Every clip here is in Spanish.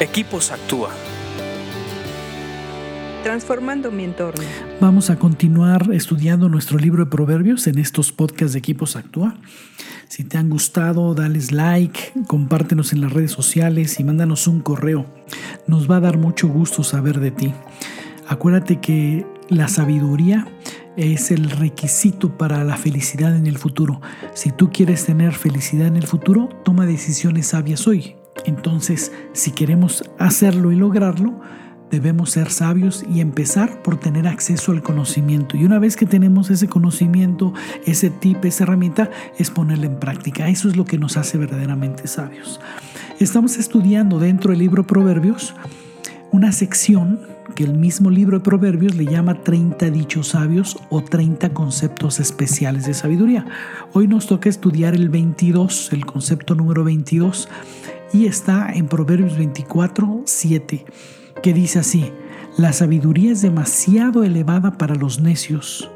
Equipos Actúa. Transformando mi entorno. Vamos a continuar estudiando nuestro libro de proverbios en estos podcasts de Equipos Actúa. Si te han gustado, dales like, compártenos en las redes sociales y mándanos un correo. Nos va a dar mucho gusto saber de ti. Acuérdate que la sabiduría es el requisito para la felicidad en el futuro. Si tú quieres tener felicidad en el futuro, toma decisiones sabias hoy. Entonces, si queremos hacerlo y lograrlo, debemos ser sabios y empezar por tener acceso al conocimiento. Y una vez que tenemos ese conocimiento, ese tip, esa herramienta, es ponerla en práctica. Eso es lo que nos hace verdaderamente sabios. Estamos estudiando dentro del libro Proverbios una sección que el mismo libro de Proverbios le llama 30 dichos sabios o 30 conceptos especiales de sabiduría. Hoy nos toca estudiar el 22, el concepto número 22 y está en Proverbios 24, 7, que dice así, la sabiduría es demasiado elevada para los necios.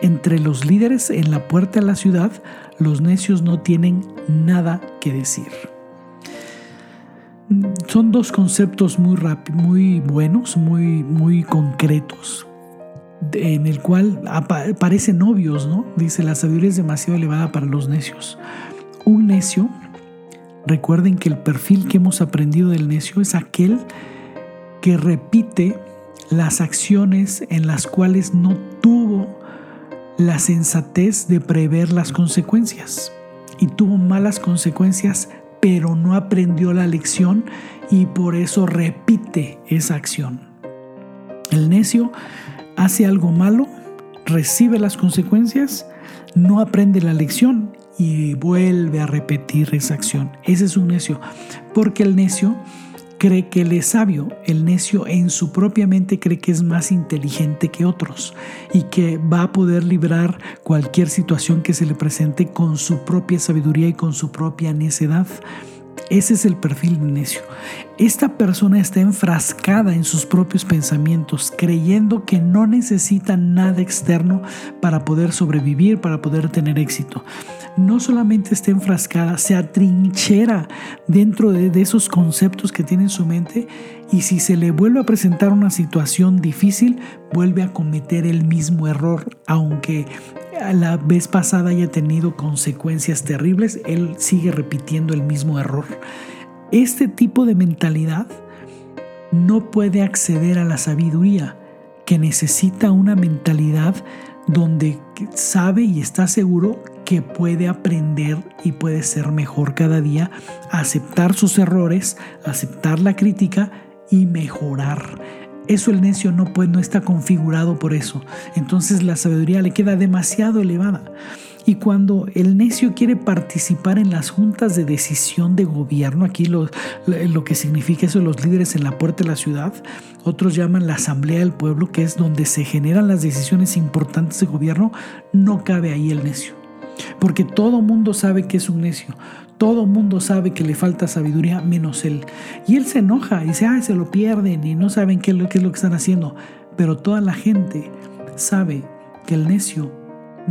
Entre los líderes en la puerta de la ciudad, los necios no tienen nada que decir. Son dos conceptos muy, muy buenos, muy, muy concretos, en el cual parecen obvios, ¿no? Dice, la sabiduría es demasiado elevada para los necios. Un necio Recuerden que el perfil que hemos aprendido del necio es aquel que repite las acciones en las cuales no tuvo la sensatez de prever las consecuencias y tuvo malas consecuencias, pero no aprendió la lección y por eso repite esa acción. El necio hace algo malo, recibe las consecuencias, no aprende la lección y vuelve a repetir esa acción. Ese es un necio, porque el necio cree que él es sabio, el necio en su propia mente cree que es más inteligente que otros y que va a poder librar cualquier situación que se le presente con su propia sabiduría y con su propia necedad. Ese es el perfil de necio. Esta persona está enfrascada en sus propios pensamientos, creyendo que no necesita nada externo para poder sobrevivir, para poder tener éxito. No solamente está enfrascada, se atrinchera dentro de, esos conceptos que tiene en su mente y si se le vuelve a presentar una situación difícil, vuelve a cometer el mismo error, aunque la vez pasada haya tenido consecuencias terribles, él sigue repitiendo el mismo error. Este tipo de mentalidad no puede acceder a la sabiduría, que necesita una mentalidad donde sabe y está seguro que puede aprender y puede ser mejor cada día, aceptar sus errores, aceptar la crítica y mejorar. Eso el necio no puede, no está configurado por eso. Entonces la sabiduría le queda demasiado elevada. Y cuando el necio quiere participar en las juntas de decisión de gobierno, aquí lo, lo, que significa eso, los líderes en la puerta de la ciudad, otros llaman la asamblea del pueblo, que es donde se generan las decisiones importantes de gobierno, no cabe ahí el necio. Porque todo mundo sabe que es un necio. Todo mundo sabe que le falta sabiduría menos él. Y él se enoja y dice, ah, se lo pierden y no saben qué es lo, es lo que están haciendo. Pero toda la gente sabe que el necio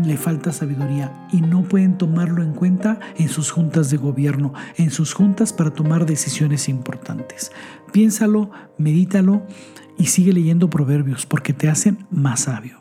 le falta sabiduría y no pueden tomarlo en cuenta en sus juntas de gobierno, en sus juntas para tomar decisiones importantes. Piénsalo, medítalo y sigue leyendo proverbios porque te hacen más sabio.